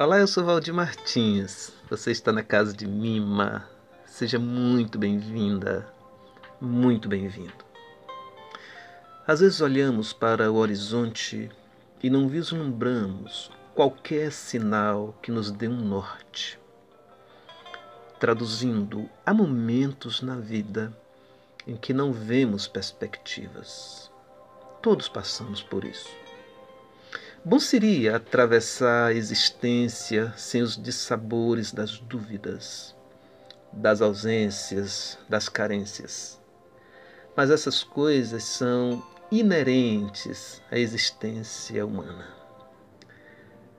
Olá, eu sou Valdir Martins. Você está na casa de Mima. Seja muito bem-vinda, muito bem-vindo. Às vezes olhamos para o horizonte e não vislumbramos qualquer sinal que nos dê um norte. Traduzindo, há momentos na vida em que não vemos perspectivas. Todos passamos por isso. Bom seria atravessar a existência sem os dissabores das dúvidas, das ausências, das carências. Mas essas coisas são inerentes à existência humana.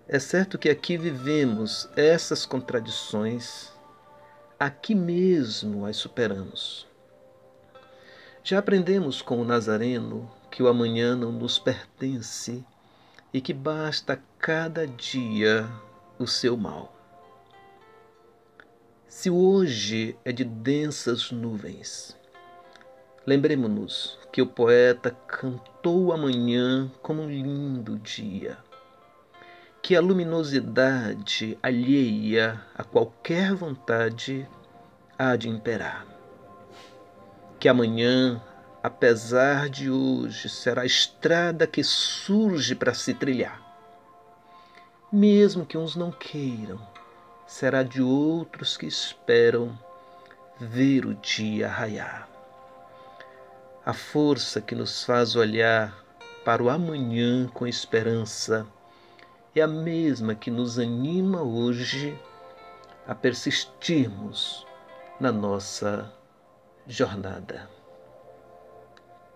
É certo que aqui vivemos essas contradições, aqui mesmo as superamos. Já aprendemos com o Nazareno que o amanhã não nos pertence e que basta cada dia o seu mal. Se hoje é de densas nuvens, lembremos-nos que o poeta cantou amanhã como um lindo dia, que a luminosidade alheia a qualquer vontade há de imperar, que amanhã apesar de hoje, será a estrada que surge para se trilhar. Mesmo que uns não queiram, será de outros que esperam ver o dia raiar. A força que nos faz olhar para o amanhã com esperança é a mesma que nos anima hoje a persistirmos na nossa jornada.